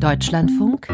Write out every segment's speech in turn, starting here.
Deutschlandfunk.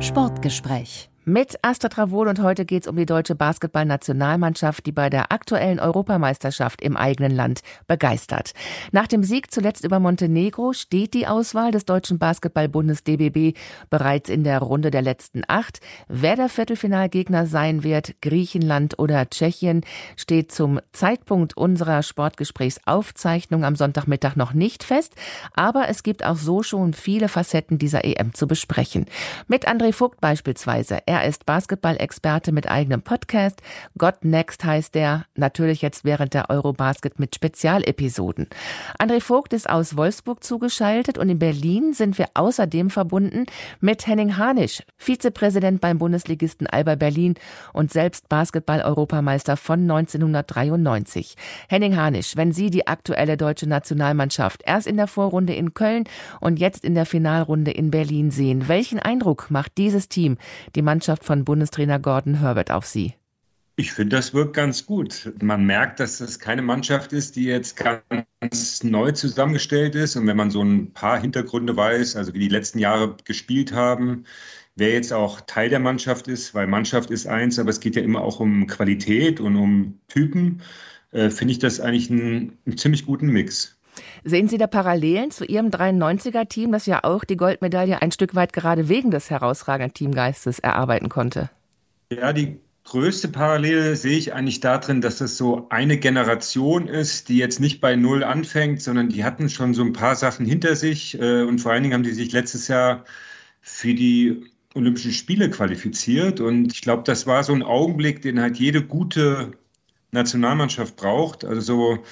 Sportgespräch mit Astrid Travol und heute geht es um die deutsche Basketballnationalmannschaft, die bei der aktuellen Europameisterschaft im eigenen Land begeistert. Nach dem Sieg zuletzt über Montenegro steht die Auswahl des deutschen Basketballbundes DBB bereits in der Runde der letzten acht. Wer der Viertelfinalgegner sein wird, Griechenland oder Tschechien, steht zum Zeitpunkt unserer Sportgesprächsaufzeichnung am Sonntagmittag noch nicht fest, aber es gibt auch so schon viele Facetten dieser EM zu besprechen. Mit André Vogt beispielsweise. Er ist Basketball-Experte mit eigenem Podcast. God Next heißt er. Natürlich jetzt während der Eurobasket mit Spezialepisoden. André Vogt ist aus Wolfsburg zugeschaltet und in Berlin sind wir außerdem verbunden mit Henning Hanisch, Vizepräsident beim Bundesligisten Alba Berlin und selbst Basketball-Europameister von 1993. Henning Hanisch, wenn Sie die aktuelle deutsche Nationalmannschaft erst in der Vorrunde in Köln und jetzt in der Finalrunde in Berlin sehen, welchen Eindruck macht dieses Team, die Mannschaft Mannschaft von Bundestrainer Gordon Herbert auf Sie? Ich finde, das wirkt ganz gut. Man merkt, dass es keine Mannschaft ist, die jetzt ganz neu zusammengestellt ist. Und wenn man so ein paar Hintergründe weiß, also wie die letzten Jahre gespielt haben, wer jetzt auch Teil der Mannschaft ist, weil Mannschaft ist eins, aber es geht ja immer auch um Qualität und um Typen, äh, finde ich das eigentlich einen, einen ziemlich guten Mix. Sehen Sie da Parallelen zu Ihrem 93er-Team, das ja auch die Goldmedaille ein Stück weit gerade wegen des herausragenden Teamgeistes erarbeiten konnte? Ja, die größte Parallele sehe ich eigentlich darin, dass es so eine Generation ist, die jetzt nicht bei Null anfängt, sondern die hatten schon so ein paar Sachen hinter sich äh, und vor allen Dingen haben die sich letztes Jahr für die Olympischen Spiele qualifiziert und ich glaube, das war so ein Augenblick, den halt jede gute Nationalmannschaft braucht. Also so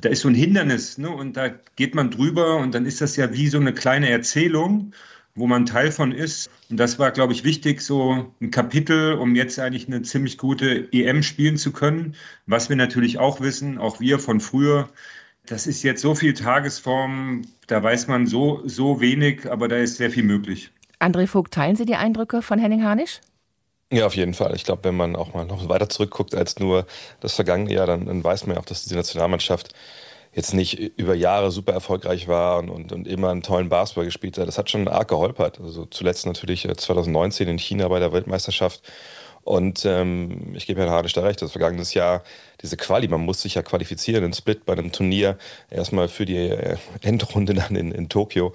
da ist so ein Hindernis, ne? Und da geht man drüber und dann ist das ja wie so eine kleine Erzählung, wo man Teil von ist. Und das war, glaube ich, wichtig, so ein Kapitel, um jetzt eigentlich eine ziemlich gute EM spielen zu können. Was wir natürlich auch wissen, auch wir von früher, das ist jetzt so viel Tagesform, da weiß man so, so wenig, aber da ist sehr viel möglich. André Vogt, teilen Sie die Eindrücke von Henning Harnisch? Ja, auf jeden Fall. Ich glaube, wenn man auch mal noch weiter zurückguckt als nur das vergangene Jahr, dann, dann weiß man ja auch, dass diese Nationalmannschaft jetzt nicht über Jahre super erfolgreich war und, und, und immer einen tollen Basketball gespielt hat. Das hat schon arg geholpert. Also zuletzt natürlich 2019 äh, in China bei der Weltmeisterschaft. Und ähm, ich gebe Herrn Hardisch da recht, das vergangenes Jahr, diese Quali, man muss sich ja qualifizieren, in Split bei einem Turnier, erstmal für die äh, Endrunde dann in, in Tokio.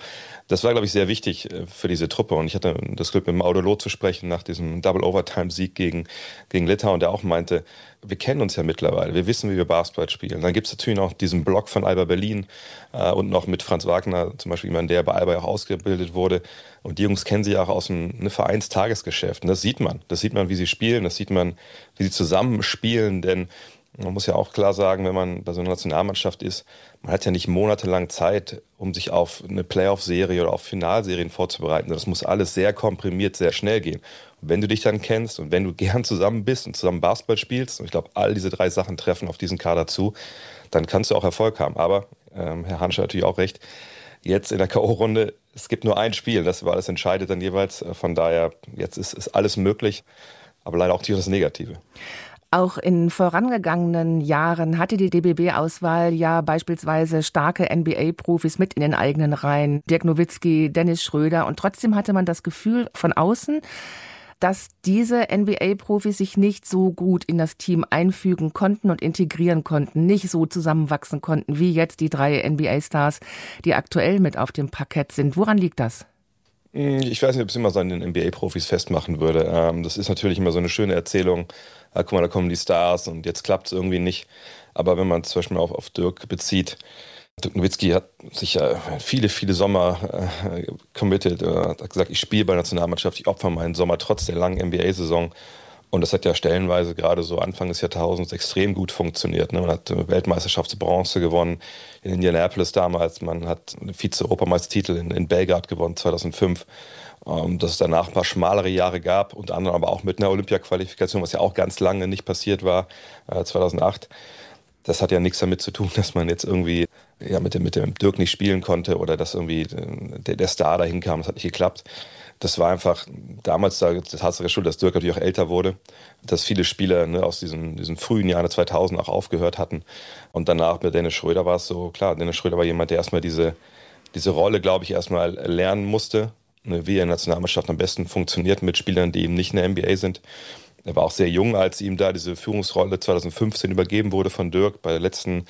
Das war, glaube ich, sehr wichtig äh, für diese Truppe. Und ich hatte das Glück, mit Maudolo zu sprechen nach diesem Double-Overtime-Sieg gegen, gegen Litauen, der auch meinte, wir kennen uns ja mittlerweile, wir wissen, wie wir Basketball spielen. Dann gibt es natürlich noch diesen Block von Alba Berlin äh, und noch mit Franz Wagner, zum Beispiel jemand, der bei Alba auch ausgebildet wurde. Und die Jungs kennen sich auch aus einem ne Vereinstagesgeschäft. Und das sieht man. Das sieht man, wie sie spielen, das sieht man, wie sie zusammen spielen. Denn man muss ja auch klar sagen, wenn man bei so einer Nationalmannschaft ist, man hat ja nicht monatelang Zeit, um sich auf eine Playoff-Serie oder auf Finalserien vorzubereiten. Das muss alles sehr komprimiert, sehr schnell gehen. Und wenn du dich dann kennst und wenn du gern zusammen bist und zusammen Basketball spielst, und ich glaube, all diese drei Sachen treffen auf diesen Kader zu, dann kannst du auch Erfolg haben. Aber ähm, Herr Hansch hat natürlich auch recht. Jetzt in der K.O.-Runde, es gibt nur ein Spiel, das über alles entscheidet dann jeweils. Von daher, jetzt ist, ist alles möglich, aber leider auch das Negative. Auch in vorangegangenen Jahren hatte die DBB-Auswahl ja beispielsweise starke NBA-Profis mit in den eigenen Reihen. Dirk Nowitzki, Dennis Schröder. Und trotzdem hatte man das Gefühl von außen, dass diese NBA-Profis sich nicht so gut in das Team einfügen konnten und integrieren konnten, nicht so zusammenwachsen konnten wie jetzt die drei NBA-Stars, die aktuell mit auf dem Parkett sind. Woran liegt das? Hm, ich weiß nicht, ob es immer so an den NBA-Profis festmachen würde. Ähm, das ist natürlich immer so eine schöne Erzählung. Ah, guck mal, da kommen die Stars und jetzt klappt es irgendwie nicht. Aber wenn man zum Beispiel auf, auf Dirk bezieht, Dirk Nowitzki hat sich ja viele, viele Sommer äh, committed, äh, hat gesagt, ich spiele bei der Nationalmannschaft, ich opfer meinen Sommer trotz der langen NBA-Saison. Und das hat ja stellenweise gerade so Anfang des Jahrtausends extrem gut funktioniert. Ne? Man hat Weltmeisterschaftsbronze gewonnen in Indianapolis damals. Man hat Vize-Europameistertitel in, in Belgrad gewonnen 2005. Ähm, dass es danach ein paar schmalere Jahre gab, unter anderem aber auch mit einer Olympia-Qualifikation, was ja auch ganz lange nicht passiert war, äh, 2008. Das hat ja nichts damit zu tun, dass man jetzt irgendwie ja, mit, dem, mit dem Dirk nicht spielen konnte oder dass irgendwie äh, der, der Star dahin kam. Das hat nicht geklappt das war einfach damals da, das Tatsache schuld, dass Dirk natürlich auch älter wurde, dass viele Spieler ne, aus diesen, diesen frühen Jahren 2000 auch aufgehört hatten. Und danach mit Dennis Schröder war es so, klar, Dennis Schröder war jemand, der erstmal diese, diese Rolle, glaube ich, erstmal lernen musste. wie er in der Nationalmannschaft am besten funktioniert mit Spielern, die eben nicht in der NBA sind. Er war auch sehr jung, als ihm da diese Führungsrolle 2015 übergeben wurde von Dirk bei der letzten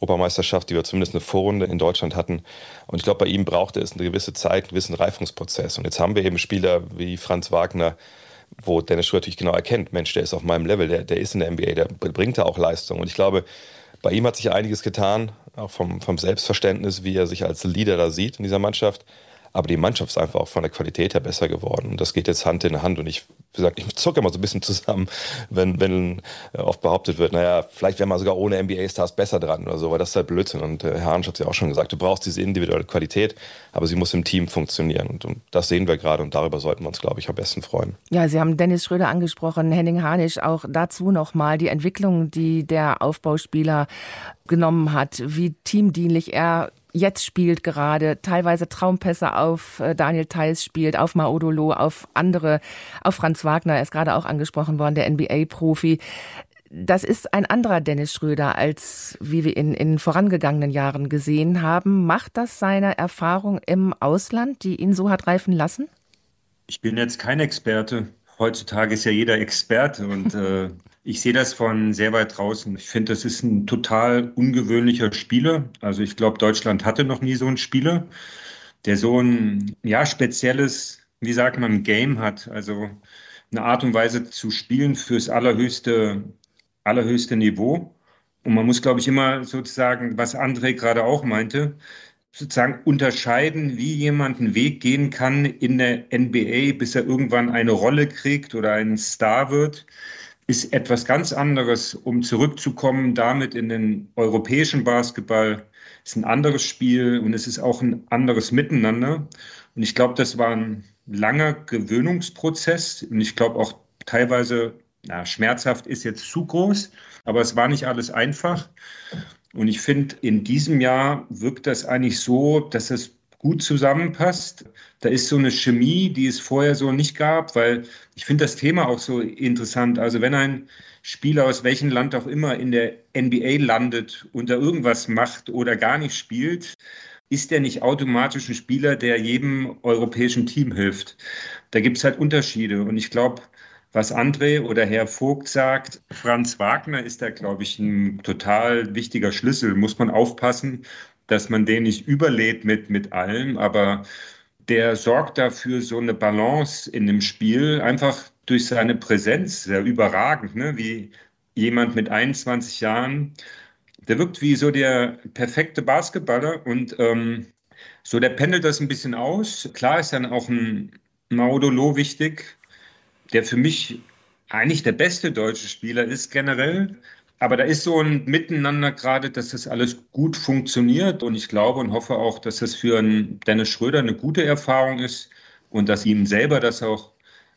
Europameisterschaft, die wir zumindest eine Vorrunde in Deutschland hatten. Und ich glaube, bei ihm brauchte es eine gewisse Zeit, einen gewissen Reifungsprozess. Und jetzt haben wir eben Spieler wie Franz Wagner, wo Dennis Schröder natürlich genau erkennt, Mensch, der ist auf meinem Level, der, der ist in der NBA, der bringt da auch Leistung. Und ich glaube, bei ihm hat sich einiges getan, auch vom, vom Selbstverständnis, wie er sich als Leader da sieht in dieser Mannschaft. Aber die Mannschaft ist einfach auch von der Qualität her besser geworden. Und das geht jetzt Hand in Hand. Und ich, gesagt, ich zucke immer so ein bisschen zusammen, wenn, wenn äh, oft behauptet wird, naja, vielleicht wäre man sogar ohne NBA-Stars besser dran oder so, weil das ist halt Blödsinn. Und äh, Herr Hansch hat es ja auch schon gesagt, du brauchst diese individuelle Qualität, aber sie muss im Team funktionieren. Und, und das sehen wir gerade und darüber sollten wir uns, glaube ich, am besten freuen. Ja, Sie haben Dennis Schröder angesprochen, Henning Harnisch, auch dazu nochmal die Entwicklung, die der Aufbauspieler genommen hat, wie teamdienlich er jetzt spielt gerade, teilweise Traumpässe auf äh, Daniel Theiss spielt, auf Maodolo, auf andere, auf Franz Wagner, er ist gerade auch angesprochen worden, der NBA-Profi. Das ist ein anderer Dennis Schröder, als wie wir ihn in vorangegangenen Jahren gesehen haben. Macht das seine Erfahrung im Ausland, die ihn so hat reifen lassen? Ich bin jetzt kein Experte. Heutzutage ist ja jeder Experte und äh, ich sehe das von sehr weit draußen. Ich finde, das ist ein total ungewöhnlicher Spieler. Also ich glaube, Deutschland hatte noch nie so einen Spieler, der so ein ja spezielles, wie sagt man, Game hat. Also eine Art und Weise zu spielen fürs allerhöchste, allerhöchste Niveau. Und man muss, glaube ich, immer sozusagen, was André gerade auch meinte, sozusagen unterscheiden, wie jemand einen Weg gehen kann in der NBA, bis er irgendwann eine Rolle kriegt oder ein Star wird ist etwas ganz anderes, um zurückzukommen damit in den europäischen Basketball. Ist ein anderes Spiel und es ist auch ein anderes Miteinander. Und ich glaube, das war ein langer Gewöhnungsprozess und ich glaube auch teilweise, na, schmerzhaft ist jetzt zu groß, aber es war nicht alles einfach. Und ich finde, in diesem Jahr wirkt das eigentlich so, dass es gut zusammenpasst. Da ist so eine Chemie, die es vorher so nicht gab, weil ich finde das Thema auch so interessant. Also wenn ein Spieler aus welchem Land auch immer in der NBA landet und da irgendwas macht oder gar nicht spielt, ist der nicht automatisch ein Spieler, der jedem europäischen Team hilft. Da gibt es halt Unterschiede. Und ich glaube, was André oder Herr Vogt sagt, Franz Wagner ist da, glaube ich, ein total wichtiger Schlüssel. Muss man aufpassen, dass man den nicht überlädt mit, mit allem, aber der sorgt dafür so eine Balance in dem Spiel, einfach durch seine Präsenz, sehr überragend, ne? wie jemand mit 21 Jahren, der wirkt wie so der perfekte Basketballer und ähm, so, der pendelt das ein bisschen aus. Klar ist dann auch ein Maudolo wichtig, der für mich eigentlich der beste deutsche Spieler ist generell. Aber da ist so ein Miteinander gerade, dass das alles gut funktioniert. Und ich glaube und hoffe auch, dass das für Dennis Schröder eine gute Erfahrung ist und dass ihm selber das auch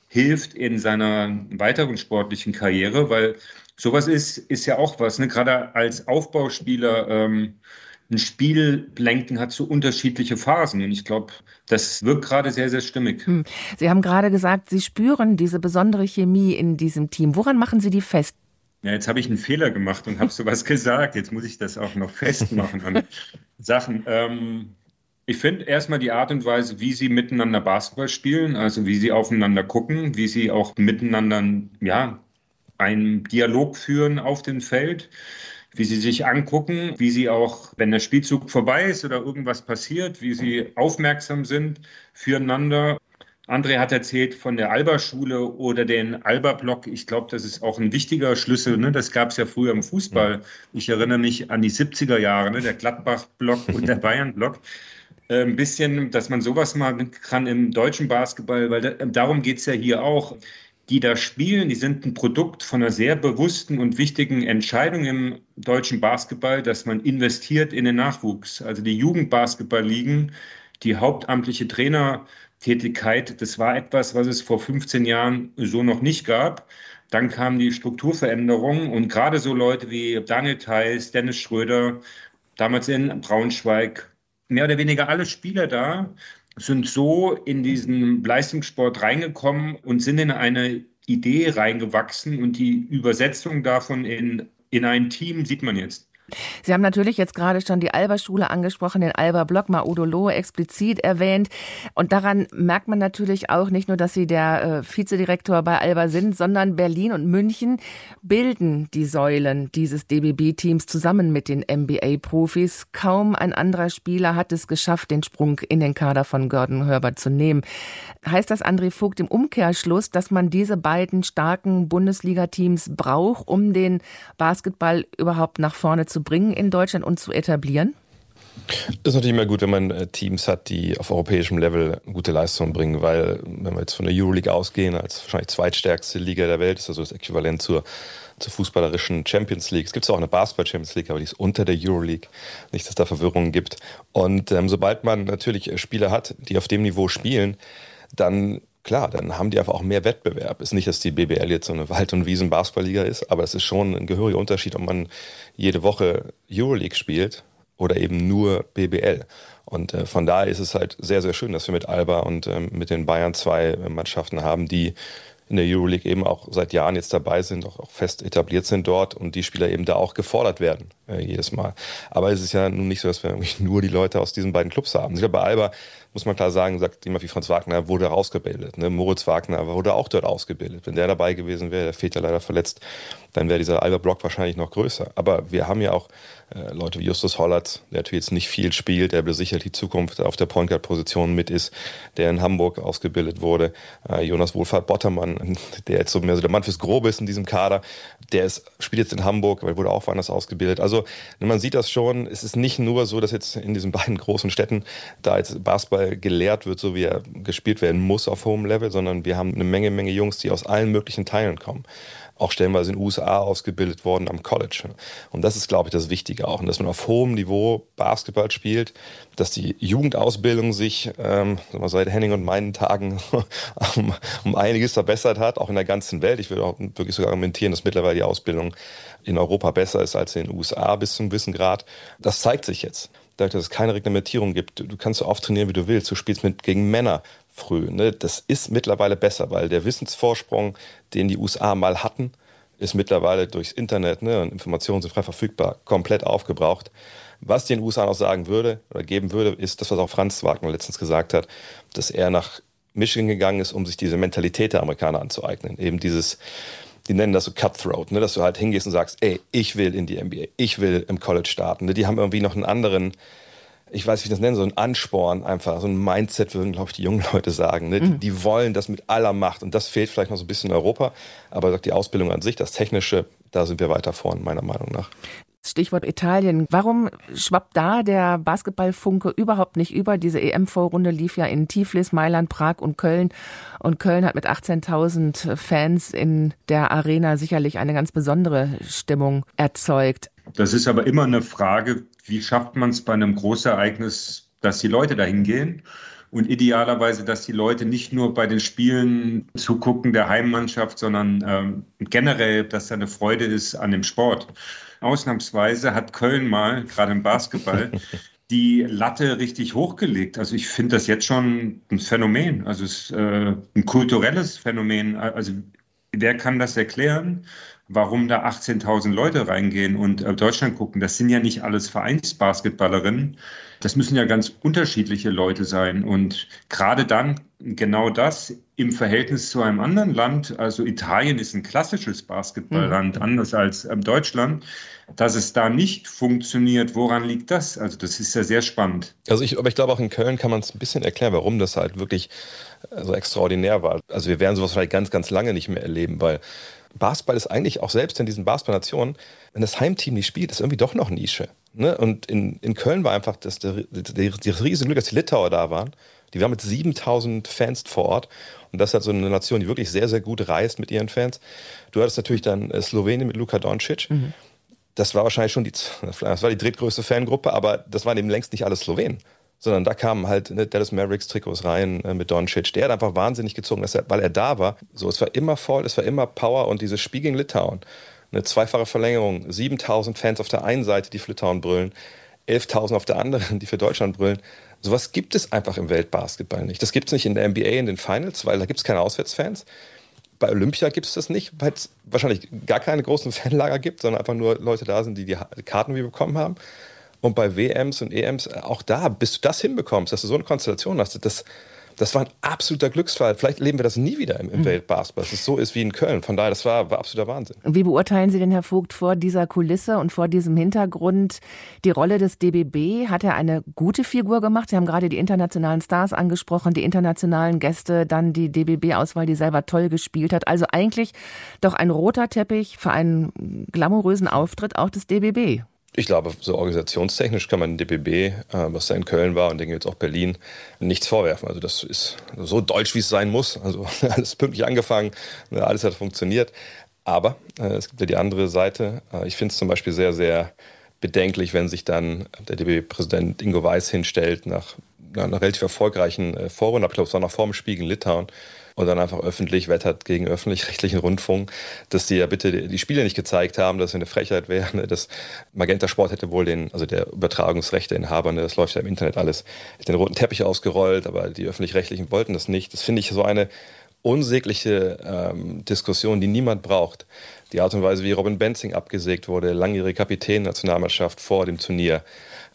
hilft in seiner weiteren sportlichen Karriere, weil sowas ist, ist ja auch was. Ne? Gerade als Aufbauspieler ähm, ein Spiel lenken hat so unterschiedliche Phasen. Und ich glaube, das wirkt gerade sehr, sehr stimmig. Hm. Sie haben gerade gesagt, Sie spüren diese besondere Chemie in diesem Team. Woran machen Sie die fest? Ja, jetzt habe ich einen Fehler gemacht und habe sowas gesagt. Jetzt muss ich das auch noch festmachen an Sachen. Ähm, ich finde erstmal die Art und Weise, wie sie miteinander Basketball spielen, also wie sie aufeinander gucken, wie sie auch miteinander ja, einen Dialog führen auf dem Feld, wie sie sich angucken, wie sie auch, wenn der Spielzug vorbei ist oder irgendwas passiert, wie sie aufmerksam sind füreinander André hat erzählt von der Alba-Schule oder den Alba-Block. Ich glaube, das ist auch ein wichtiger Schlüssel. Ne? Das gab es ja früher im Fußball. Ich erinnere mich an die 70er Jahre, ne? der Gladbach-Block und der Bayern-Block. Äh, ein bisschen, dass man sowas mal kann im deutschen Basketball, weil da, darum geht es ja hier auch. Die da spielen, die sind ein Produkt von einer sehr bewussten und wichtigen Entscheidung im deutschen Basketball, dass man investiert in den Nachwuchs. Also die Jugendbasketball-Ligen, die hauptamtliche Trainer Tätigkeit. Das war etwas, was es vor 15 Jahren so noch nicht gab. Dann kam die Strukturveränderung und gerade so Leute wie Daniel Theiss, Dennis Schröder, damals in Braunschweig, mehr oder weniger alle Spieler da sind so in diesen Leistungssport reingekommen und sind in eine Idee reingewachsen und die Übersetzung davon in, in ein Team sieht man jetzt. Sie haben natürlich jetzt gerade schon die Alba-Schule angesprochen, den Alba-Block, mal Udo Lohe explizit erwähnt. Und daran merkt man natürlich auch nicht nur, dass Sie der äh, Vizedirektor bei Alba sind, sondern Berlin und München bilden die Säulen dieses DBB-Teams zusammen mit den NBA-Profis. Kaum ein anderer Spieler hat es geschafft, den Sprung in den Kader von Gordon Herbert zu nehmen. Heißt das, André Vogt, im Umkehrschluss, dass man diese beiden starken Bundesliga-Teams braucht, um den Basketball überhaupt nach vorne zu bringen in Deutschland und zu etablieren? Das ist natürlich immer gut, wenn man äh, Teams hat, die auf europäischem Level gute Leistungen bringen, weil wenn wir jetzt von der Euroleague ausgehen, als wahrscheinlich zweitstärkste Liga der Welt, ist also das Äquivalent zur, zur fußballerischen Champions League. Es gibt auch eine Basketball Champions League, aber die ist unter der Euroleague. Nicht, dass es da Verwirrungen gibt. Und ähm, sobald man natürlich äh, Spieler hat, die auf dem Niveau spielen, dann klar, dann haben die einfach auch mehr Wettbewerb. Ist nicht, dass die BBL jetzt so eine Wald- und Wiesen-Basketballliga ist, aber es ist schon ein gehöriger Unterschied, ob man jede Woche Euroleague spielt oder eben nur BBL. Und äh, von daher ist es halt sehr, sehr schön, dass wir mit Alba und ähm, mit den Bayern zwei Mannschaften haben, die in der Euroleague eben auch seit Jahren jetzt dabei sind, auch, auch fest etabliert sind dort und die Spieler eben da auch gefordert werden, äh, jedes Mal. Aber es ist ja nun nicht so, dass wir nur die Leute aus diesen beiden Clubs haben. Ich glaube, bei Alba muss man klar sagen, sagt jemand wie Franz Wagner, wurde ausgebildet. Ne? Moritz Wagner wurde auch dort ausgebildet. Wenn der dabei gewesen wäre, der fehlt ja leider verletzt, dann wäre dieser Alba-Block wahrscheinlich noch größer. Aber wir haben ja auch äh, Leute wie Justus Hollert, der natürlich jetzt nicht viel spielt, der sicherlich die Zukunft auf der Point Guard-Position mit ist, der in Hamburg ausgebildet wurde. Äh, Jonas Wohlfahrt Bottermann, der jetzt so mehr so der Mann fürs Grobe ist in diesem Kader, der ist, spielt jetzt in Hamburg, weil wurde auch woanders ausgebildet. Also man sieht das schon, es ist nicht nur so, dass jetzt in diesen beiden großen Städten da jetzt Basketball gelehrt wird, so wie er gespielt werden muss auf hohem Level, sondern wir haben eine Menge, Menge Jungs, die aus allen möglichen Teilen kommen. Auch stellenweise in den USA ausgebildet worden am College. Und das ist, glaube ich, das Wichtige auch. Und dass man auf hohem Niveau Basketball spielt, dass die Jugendausbildung sich ähm, seit Henning und meinen Tagen um, um einiges verbessert hat, auch in der ganzen Welt. Ich würde auch wirklich sogar argumentieren, dass mittlerweile die Ausbildung in Europa besser ist als in den USA bis zum gewissen Grad. Das zeigt sich jetzt dadurch, dass es keine Reglementierung gibt, du kannst so oft trainieren, wie du willst. Du spielst mit gegen Männer früh. Ne? Das ist mittlerweile besser, weil der Wissensvorsprung, den die USA mal hatten, ist mittlerweile durchs Internet ne, und Informationen sind frei verfügbar, komplett aufgebraucht. Was den USA noch sagen würde oder geben würde, ist das, was auch Franz Wagner letztens gesagt hat, dass er nach Michigan gegangen ist, um sich diese Mentalität der Amerikaner anzueignen. Eben dieses, die nennen das so Cutthroat, ne? dass du halt hingehst und sagst, ey, ich will in die NBA, ich will im College starten. Ne? Die haben irgendwie noch einen anderen, ich weiß nicht, wie ich das nenne, so einen Ansporn einfach, so ein Mindset, würden, glaube ich, die jungen Leute sagen. Ne? Mhm. Die, die, wollen das mit aller Macht und das fehlt vielleicht noch so ein bisschen in Europa, aber die Ausbildung an sich, das Technische, da sind wir weiter vorn, meiner Meinung nach. Stichwort Italien. Warum schwappt da der Basketballfunke überhaupt nicht über? Diese EM-Vorrunde lief ja in Tiflis, Mailand, Prag und Köln. Und Köln hat mit 18.000 Fans in der Arena sicherlich eine ganz besondere Stimmung erzeugt. Das ist aber immer eine Frage, wie schafft man es bei einem Großereignis, dass die Leute dahin gehen? Und idealerweise, dass die Leute nicht nur bei den Spielen zugucken der Heimmannschaft, sondern ähm, generell, dass da eine Freude ist an dem Sport. Ausnahmsweise hat Köln mal, gerade im Basketball, die Latte richtig hochgelegt. Also ich finde das jetzt schon ein Phänomen, also es ist äh, ein kulturelles Phänomen. Also wer kann das erklären, warum da 18.000 Leute reingehen und äh, Deutschland gucken? Das sind ja nicht alles Vereinsbasketballerinnen. Das müssen ja ganz unterschiedliche Leute sein. Und gerade dann genau das im Verhältnis zu einem anderen Land, also Italien ist ein klassisches Basketballland, mhm. anders als ähm, Deutschland, dass es da nicht funktioniert. Woran liegt das? Also das ist ja sehr spannend. Also ich, aber ich glaube auch in Köln kann man es ein bisschen erklären, warum das halt wirklich äh, so extraordinär war. Also wir werden sowas vielleicht ganz, ganz lange nicht mehr erleben, weil Basketball ist eigentlich auch selbst in diesen Basketball-Nationen, wenn das Heimteam nicht spielt, ist irgendwie doch noch Nische. Ne? Und in, in Köln war einfach das, das, das riesige Glück, dass die Litauer da waren. Die waren mit 7000 Fans vor Ort. Und das ist halt so eine Nation, die wirklich sehr, sehr gut reist mit ihren Fans. Du hattest natürlich dann äh, Slowenien mit Luka Doncic. Mhm. Das war wahrscheinlich schon die, das war die drittgrößte Fangruppe, aber das waren eben längst nicht alle Slowenen sondern da kamen halt ne, Dallas Mavericks Trikots rein äh, mit Doncic. Der hat einfach wahnsinnig gezogen, er, weil er da war. So, es war immer voll, es war immer Power und dieses Spiel gegen Litauen. Eine zweifache Verlängerung, 7000 Fans auf der einen Seite, die für Litauen brüllen, 11.000 auf der anderen, die für Deutschland brüllen. Sowas gibt es einfach im Weltbasketball nicht. Das gibt es nicht in der NBA in den Finals, weil da gibt es keine Auswärtsfans. Bei Olympia gibt es das nicht, weil es wahrscheinlich gar keine großen Fanlager gibt, sondern einfach nur Leute da sind, die die Karten wie bekommen haben. Und bei WMs und EMs, auch da, bis du das hinbekommst, dass du so eine Konstellation hast, das, das war ein absoluter Glücksfall. Vielleicht leben wir das nie wieder im, im mhm. Weltbasketball, dass es so ist wie in Köln. Von daher, das war, war absoluter Wahnsinn. Wie beurteilen Sie denn, Herr Vogt, vor dieser Kulisse und vor diesem Hintergrund die Rolle des DBB? Hat er eine gute Figur gemacht? Sie haben gerade die internationalen Stars angesprochen, die internationalen Gäste, dann die DBB-Auswahl, die selber toll gespielt hat. Also eigentlich doch ein roter Teppich für einen glamourösen Auftritt auch des DBB. Ich glaube, so organisationstechnisch kann man den DBB, äh, was da in Köln war und denke jetzt auch Berlin, nichts vorwerfen. Also das ist so deutsch, wie es sein muss. Also alles pünktlich angefangen, ne, alles hat funktioniert. Aber äh, es gibt ja die andere Seite. Äh, ich finde es zum Beispiel sehr, sehr bedenklich, wenn sich dann der DBB-Präsident Ingo Weiß hinstellt nach einer relativ erfolgreichen äh, Vorrunde, ich glaube, es war noch vor dem Spiel in Litauen, und dann einfach öffentlich wettert gegen öffentlich-rechtlichen Rundfunk, dass die ja bitte die Spiele nicht gezeigt haben, dass es eine Frechheit wäre. Ne? Das Magenta Sport hätte wohl den, also der Übertragungsrechteinhaber, ne, das läuft ja im Internet alles, den roten Teppich ausgerollt, aber die öffentlich-rechtlichen wollten das nicht. Das finde ich so eine unsägliche ähm, Diskussion, die niemand braucht. Die Art und Weise, wie Robin Benzing abgesägt wurde, langjährige Kapitän Nationalmannschaft vor dem Turnier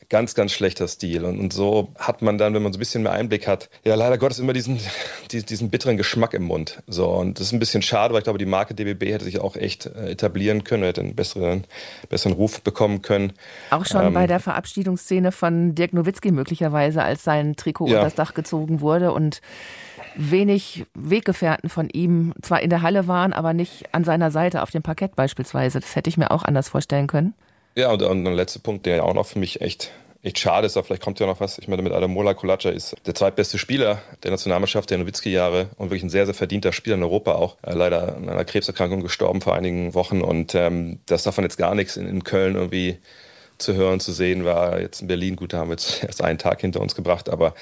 ganz, ganz schlechter Stil. Und, und, so hat man dann, wenn man so ein bisschen mehr Einblick hat, ja leider Gottes immer diesen, diesen, diesen bitteren Geschmack im Mund. So, und das ist ein bisschen schade, weil ich glaube, die Marke DBB hätte sich auch echt äh, etablieren können, hätte einen besseren, besseren Ruf bekommen können. Auch schon ähm, bei der Verabschiedungsszene von Dirk Nowitzki möglicherweise, als sein Trikot ja. unter das Dach gezogen wurde und wenig Weggefährten von ihm zwar in der Halle waren, aber nicht an seiner Seite auf dem Parkett beispielsweise. Das hätte ich mir auch anders vorstellen können. Ja, und, und ein letzter Punkt, der ja auch noch für mich echt echt schade ist, aber vielleicht kommt ja noch was. Ich meine, mit Adamola Kolaca ist der zweitbeste Spieler der Nationalmannschaft der Nowitzki-Jahre und wirklich ein sehr, sehr verdienter Spieler in Europa auch. Äh, leider an einer Krebserkrankung gestorben vor einigen Wochen und ähm, das davon jetzt gar nichts in, in Köln irgendwie zu hören, zu sehen war. Jetzt in Berlin, gut, da haben wir jetzt erst einen Tag hinter uns gebracht, aber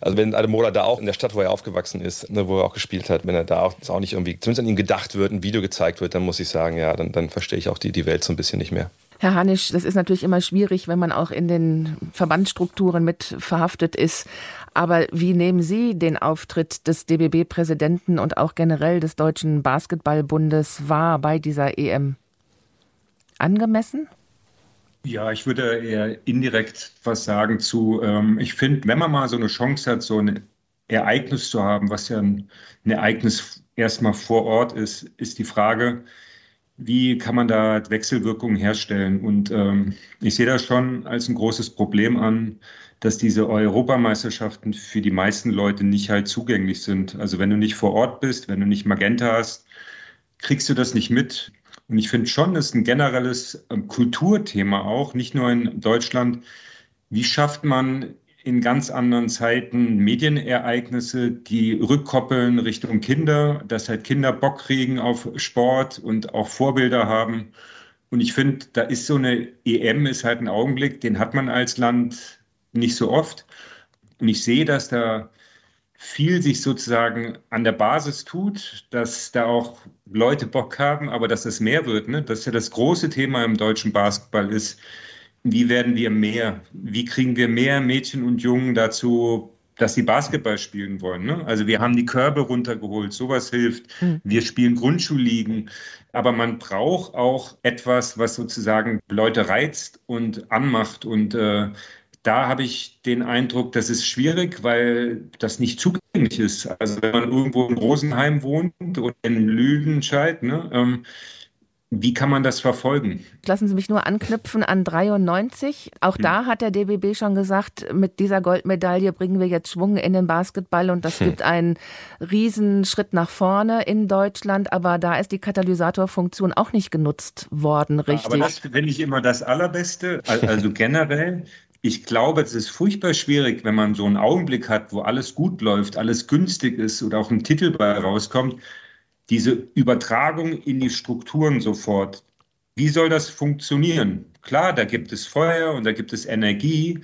also wenn Ademola da auch in der Stadt, wo er aufgewachsen ist, ne, wo er auch gespielt hat, wenn er da auch, auch nicht irgendwie, zumindest an ihn gedacht wird, ein Video gezeigt wird, dann muss ich sagen, ja, dann, dann verstehe ich auch die, die Welt so ein bisschen nicht mehr. Herr Hanisch, das ist natürlich immer schwierig, wenn man auch in den Verbandsstrukturen mit verhaftet ist. Aber wie nehmen Sie den Auftritt des DBB-Präsidenten und auch generell des Deutschen Basketballbundes wahr bei dieser EM? Angemessen? Ja, ich würde eher indirekt was sagen zu, ähm, ich finde, wenn man mal so eine Chance hat, so ein Ereignis zu haben, was ja ein, ein Ereignis erstmal vor Ort ist, ist die Frage, wie kann man da Wechselwirkungen herstellen? Und ähm, ich sehe das schon als ein großes Problem an, dass diese Europameisterschaften für die meisten Leute nicht halt zugänglich sind. Also wenn du nicht vor Ort bist, wenn du nicht Magenta hast, kriegst du das nicht mit. Und ich finde schon, das ist ein generelles ähm, Kulturthema auch, nicht nur in Deutschland. Wie schafft man in ganz anderen Zeiten Medienereignisse, die rückkoppeln Richtung Kinder, dass halt Kinder Bock kriegen auf Sport und auch Vorbilder haben. Und ich finde, da ist so eine EM, ist halt ein Augenblick, den hat man als Land nicht so oft. Und ich sehe, dass da viel sich sozusagen an der Basis tut, dass da auch Leute Bock haben, aber dass es mehr wird. Ne? Dass ja das große Thema im deutschen Basketball ist, wie werden wir mehr, wie kriegen wir mehr Mädchen und Jungen dazu, dass sie Basketball spielen wollen. Ne? Also wir haben die Körbe runtergeholt, sowas hilft. Mhm. Wir spielen Grundschulligen, aber man braucht auch etwas, was sozusagen Leute reizt und anmacht. Und äh, da habe ich den Eindruck, das ist schwierig, weil das nicht zugänglich ist. Also wenn man irgendwo in Rosenheim wohnt oder in Lüdenscheid, ne, ähm, wie kann man das verfolgen? Lassen Sie mich nur anknüpfen an 93. Auch hm. da hat der DBB schon gesagt, mit dieser Goldmedaille bringen wir jetzt Schwung in den Basketball und das hm. gibt einen Riesenschritt nach vorne in Deutschland. Aber da ist die Katalysatorfunktion auch nicht genutzt worden, richtig? Aber das finde ich immer das Allerbeste. Also generell ich glaube, es ist furchtbar schwierig, wenn man so einen Augenblick hat, wo alles gut läuft, alles günstig ist oder auch ein Titel bei rauskommt, diese Übertragung in die Strukturen sofort. Wie soll das funktionieren? Klar, da gibt es Feuer und da gibt es Energie,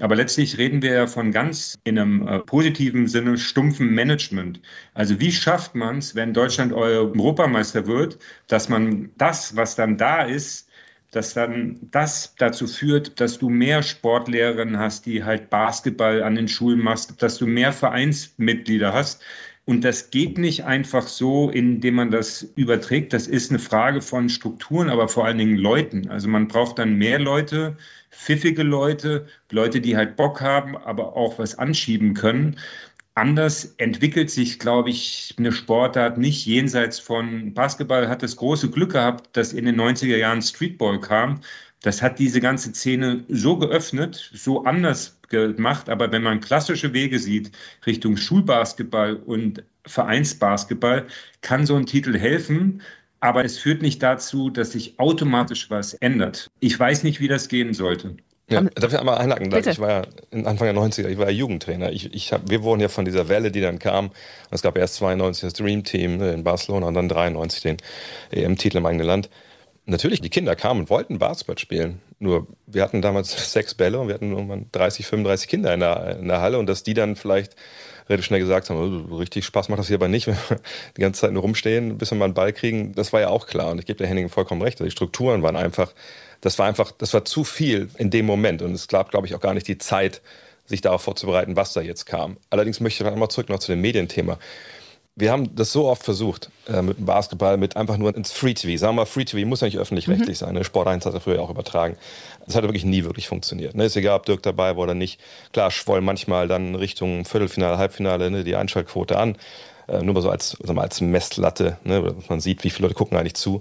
aber letztlich reden wir ja von ganz in einem äh, positiven Sinne stumpfen Management. Also wie schafft man es, wenn Deutschland Europameister wird, dass man das, was dann da ist, dass dann das dazu führt, dass du mehr Sportlehrerinnen hast, die halt Basketball an den Schulen machst, dass du mehr Vereinsmitglieder hast. Und das geht nicht einfach so, indem man das überträgt. Das ist eine Frage von Strukturen, aber vor allen Dingen Leuten. Also man braucht dann mehr Leute, pfiffige Leute, Leute, die halt Bock haben, aber auch was anschieben können anders entwickelt sich, glaube ich, eine Sportart nicht jenseits von Basketball. Hat das große Glück gehabt, dass in den 90er Jahren Streetball kam. Das hat diese ganze Szene so geöffnet, so anders gemacht. Aber wenn man klassische Wege sieht Richtung Schulbasketball und Vereinsbasketball, kann so ein Titel helfen. Aber es führt nicht dazu, dass sich automatisch was ändert. Ich weiß nicht, wie das gehen sollte. Ja, darf ich einmal einhaken? Bitte? Ich war ja Anfang der 90er, ich war ja Jugendtrainer. Ich, ich hab, wir wurden ja von dieser Welle, die dann kam. Es gab erst 92 das Dream Team ne, in Barcelona und dann 93 den EM-Titel im eigenen Land. Natürlich, die Kinder kamen und wollten Basketball spielen. Nur wir hatten damals sechs Bälle und wir hatten irgendwann 30, 35 Kinder in der, in der Halle und dass die dann vielleicht relativ schnell gesagt haben, oh, richtig Spaß macht das hier aber nicht, wenn wir die ganze Zeit nur rumstehen, bis wir mal einen Ball kriegen, das war ja auch klar. Und ich gebe der Henning vollkommen recht. Die Strukturen waren einfach, das war einfach, das war zu viel in dem Moment. Und es gab, glaube ich, auch gar nicht die Zeit, sich darauf vorzubereiten, was da jetzt kam. Allerdings möchte ich noch einmal zurück noch zu dem Medienthema wir haben das so oft versucht äh, mit dem Basketball, mit einfach nur ins Free TV. Sagen wir mal, Free TV muss ja nicht öffentlich-rechtlich mhm. sein. Ne? Sport 1 hat er früher auch übertragen. Das hat wirklich nie wirklich funktioniert. Ne? Ist egal, ob Dirk dabei war oder nicht. Klar, schwoll manchmal dann Richtung Viertelfinale, Halbfinale ne, die Einschaltquote an. Äh, nur mal so als, wir, als Messlatte, ne? man sieht, wie viele Leute gucken eigentlich zu.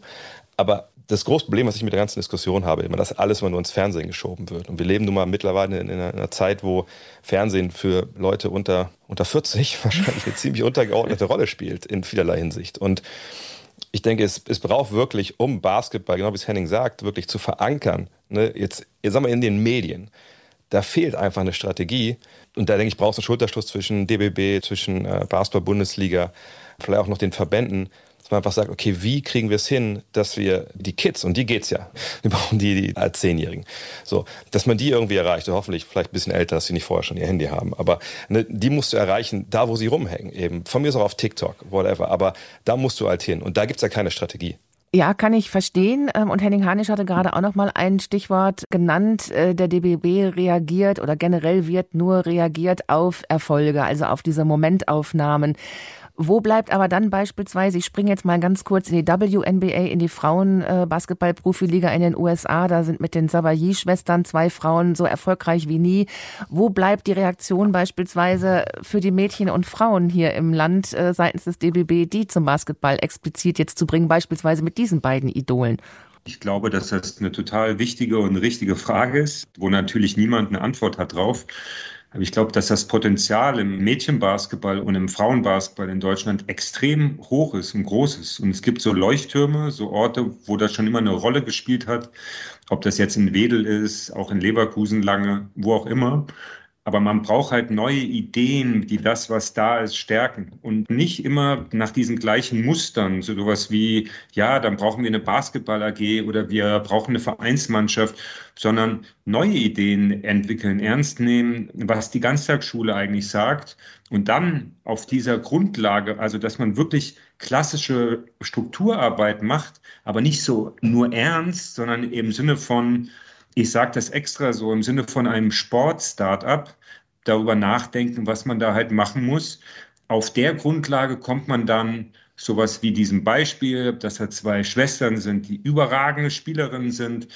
Aber das große Problem, was ich mit der ganzen Diskussion habe, immer, dass alles immer nur ins Fernsehen geschoben wird. Und wir leben nun mal mittlerweile in einer, Zeit, wo Fernsehen für Leute unter, unter 40 wahrscheinlich eine ziemlich untergeordnete Rolle spielt in vielerlei Hinsicht. Und ich denke, es, es braucht wirklich, um Basketball, genau wie es Henning sagt, wirklich zu verankern, ne, jetzt, jetzt sagen wir in den Medien, da fehlt einfach eine Strategie. Und da denke ich, braucht es einen Schulterschluss zwischen DBB, zwischen äh, Basketball-Bundesliga, vielleicht auch noch den Verbänden, man einfach sagt, okay, wie kriegen wir es hin, dass wir die Kids, und die geht's ja, wir brauchen die, die als Zehnjährigen, so, dass man die irgendwie erreicht, und hoffentlich vielleicht ein bisschen älter, dass sie nicht vorher schon ihr Handy haben, aber ne, die musst du erreichen, da wo sie rumhängen, eben. Von mir ist auch auf TikTok, whatever, aber da musst du halt hin und da gibt's ja keine Strategie. Ja, kann ich verstehen. Ähm, und Henning Hanisch hatte gerade auch noch mal ein Stichwort genannt. Äh, der DBB reagiert oder generell wird nur reagiert auf Erfolge, also auf diese Momentaufnahmen. Wo bleibt aber dann beispielsweise, ich springe jetzt mal ganz kurz in die WNBA, in die Frauen-Basketball-Profiliga in den USA, da sind mit den Savayi-Schwestern zwei Frauen so erfolgreich wie nie. Wo bleibt die Reaktion beispielsweise für die Mädchen und Frauen hier im Land äh, seitens des DBB, die zum Basketball explizit jetzt zu bringen, beispielsweise mit diesen beiden Idolen? Ich glaube, dass das eine total wichtige und richtige Frage ist, wo natürlich niemand eine Antwort hat drauf. Aber ich glaube, dass das Potenzial im Mädchenbasketball und im Frauenbasketball in Deutschland extrem hoch ist und groß ist. Und es gibt so Leuchttürme, so Orte, wo das schon immer eine Rolle gespielt hat. Ob das jetzt in Wedel ist, auch in Leverkusen lange, wo auch immer. Aber man braucht halt neue Ideen, die das, was da ist, stärken. Und nicht immer nach diesen gleichen Mustern, so sowas wie, ja, dann brauchen wir eine Basketball-AG oder wir brauchen eine Vereinsmannschaft, sondern neue Ideen entwickeln, ernst nehmen, was die Ganztagsschule eigentlich sagt. Und dann auf dieser Grundlage, also dass man wirklich klassische Strukturarbeit macht, aber nicht so nur ernst, sondern im Sinne von, ich sage das extra so im Sinne von einem Sport-Startup, darüber nachdenken, was man da halt machen muss. Auf der Grundlage kommt man dann sowas wie diesem Beispiel, dass da zwei Schwestern sind, die überragende Spielerinnen sind.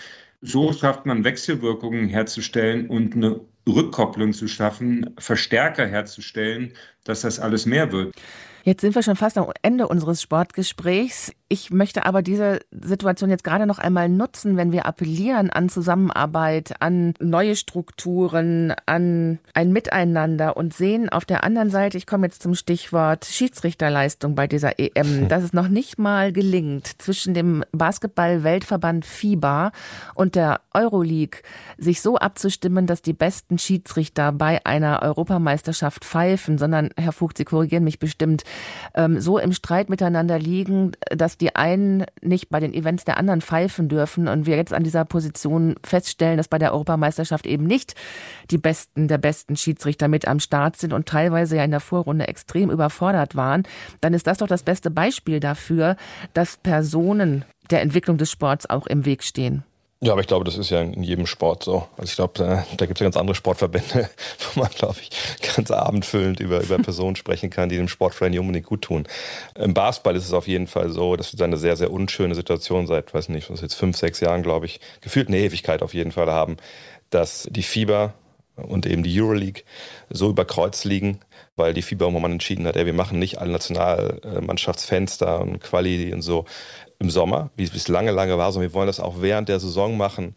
So schafft man Wechselwirkungen herzustellen und eine Rückkopplung zu schaffen, Verstärker herzustellen, dass das alles mehr wird. Jetzt sind wir schon fast am Ende unseres Sportgesprächs. Ich möchte aber diese Situation jetzt gerade noch einmal nutzen, wenn wir appellieren an Zusammenarbeit, an neue Strukturen, an ein Miteinander und sehen auf der anderen Seite, ich komme jetzt zum Stichwort Schiedsrichterleistung bei dieser EM, dass es noch nicht mal gelingt, zwischen dem Basketball-Weltverband FIBA und der Euroleague sich so abzustimmen, dass die besten Schiedsrichter bei einer Europameisterschaft pfeifen, sondern, Herr Vogt, Sie korrigieren mich bestimmt, ähm, so im Streit miteinander liegen, dass die einen nicht bei den Events der anderen pfeifen dürfen und wir jetzt an dieser Position feststellen, dass bei der Europameisterschaft eben nicht die besten der besten Schiedsrichter mit am Start sind und teilweise ja in der Vorrunde extrem überfordert waren, dann ist das doch das beste Beispiel dafür, dass Personen der Entwicklung des Sports auch im Weg stehen. Ja, aber ich glaube, das ist ja in jedem Sport so. Also ich glaube, da, da gibt es ja ganz andere Sportverbände, wo man, glaube ich, ganz abendfüllend über, über Personen sprechen kann, die dem Sport vielleicht nicht unbedingt gut tun. Im Basketball ist es auf jeden Fall so, dass wir eine sehr, sehr unschöne Situation seit, weiß nicht, was jetzt fünf, sechs Jahren, glaube ich, gefühlt eine Ewigkeit auf jeden Fall haben, dass die Fieber und eben die Euroleague so über Kreuz liegen, weil die FIBA irgendwann entschieden hat, ey, wir machen nicht alle Nationalmannschaftsfenster und Quali und so im Sommer, wie es lange, lange war, sondern wir wollen das auch während der Saison machen,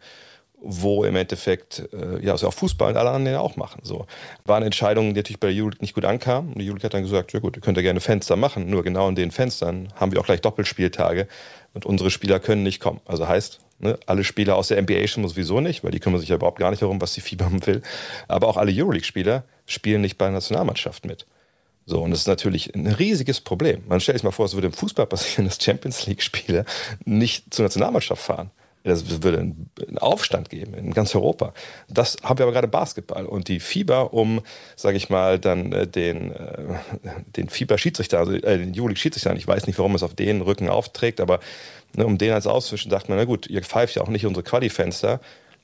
wo im Endeffekt, äh, ja, also auch Fußball und alle anderen auch machen. So. War eine Entscheidung, die natürlich bei der Euroleague nicht gut ankam. Und die Euroleague hat dann gesagt, ja gut, ihr könnt ja gerne Fenster machen, nur genau in den Fenstern haben wir auch gleich Doppelspieltage und unsere Spieler können nicht kommen. Also heißt, ne, alle Spieler aus der NBA schon sowieso nicht, weil die kümmern sich ja überhaupt gar nicht darum, was die FIBA will. Aber auch alle Euroleague-Spieler spielen nicht bei der Nationalmannschaft mit. So, und das ist natürlich ein riesiges Problem. Man stellt sich mal vor, es würde im Fußball passieren, dass Champions League-Spieler nicht zur Nationalmannschaft fahren. Das würde einen Aufstand geben in ganz Europa. Das haben wir aber gerade Basketball. Und die Fieber um, sage ich mal, dann äh, den, äh, den Fieber-Schiedsrichter, also äh, den Juli-Schiedsrichter, ich weiß nicht, warum es auf den Rücken aufträgt, aber ne, um den als auszuwischen, dachte man, na gut, ihr pfeift ja auch nicht unsere Quali-Fenster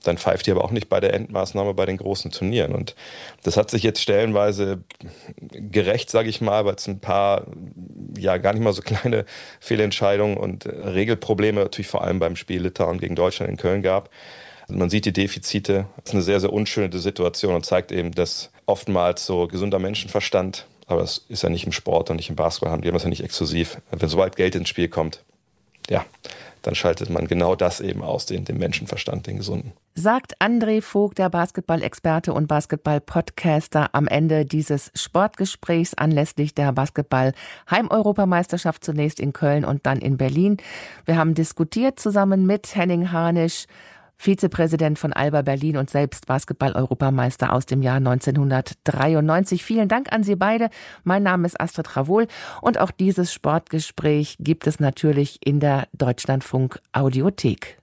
dann pfeift ihr aber auch nicht bei der Endmaßnahme bei den großen Turnieren. Und das hat sich jetzt stellenweise gerecht, sage ich mal, weil es ein paar ja gar nicht mal so kleine Fehlentscheidungen und Regelprobleme natürlich vor allem beim Spiel Litauen gegen Deutschland in Köln gab. Also man sieht die Defizite. Das ist eine sehr, sehr unschöne Situation und zeigt eben, dass oftmals so gesunder Menschenverstand, aber das ist ja nicht im Sport und nicht im Basketball, haben die haben das ja nicht exklusiv. Wenn sobald Geld ins Spiel kommt, ja, dann schaltet man genau das eben aus, den, den Menschenverstand, den gesunden. Sagt André Vogt, der Basketball-Experte und Basketball-Podcaster, am Ende dieses Sportgesprächs anlässlich der Basketball-Heimeuropameisterschaft zunächst in Köln und dann in Berlin. Wir haben diskutiert zusammen mit Henning Harnisch, Vizepräsident von Alba Berlin und selbst Basketball-Europameister aus dem Jahr 1993. Vielen Dank an Sie beide. Mein Name ist Astrid Travol und auch dieses Sportgespräch gibt es natürlich in der Deutschlandfunk Audiothek.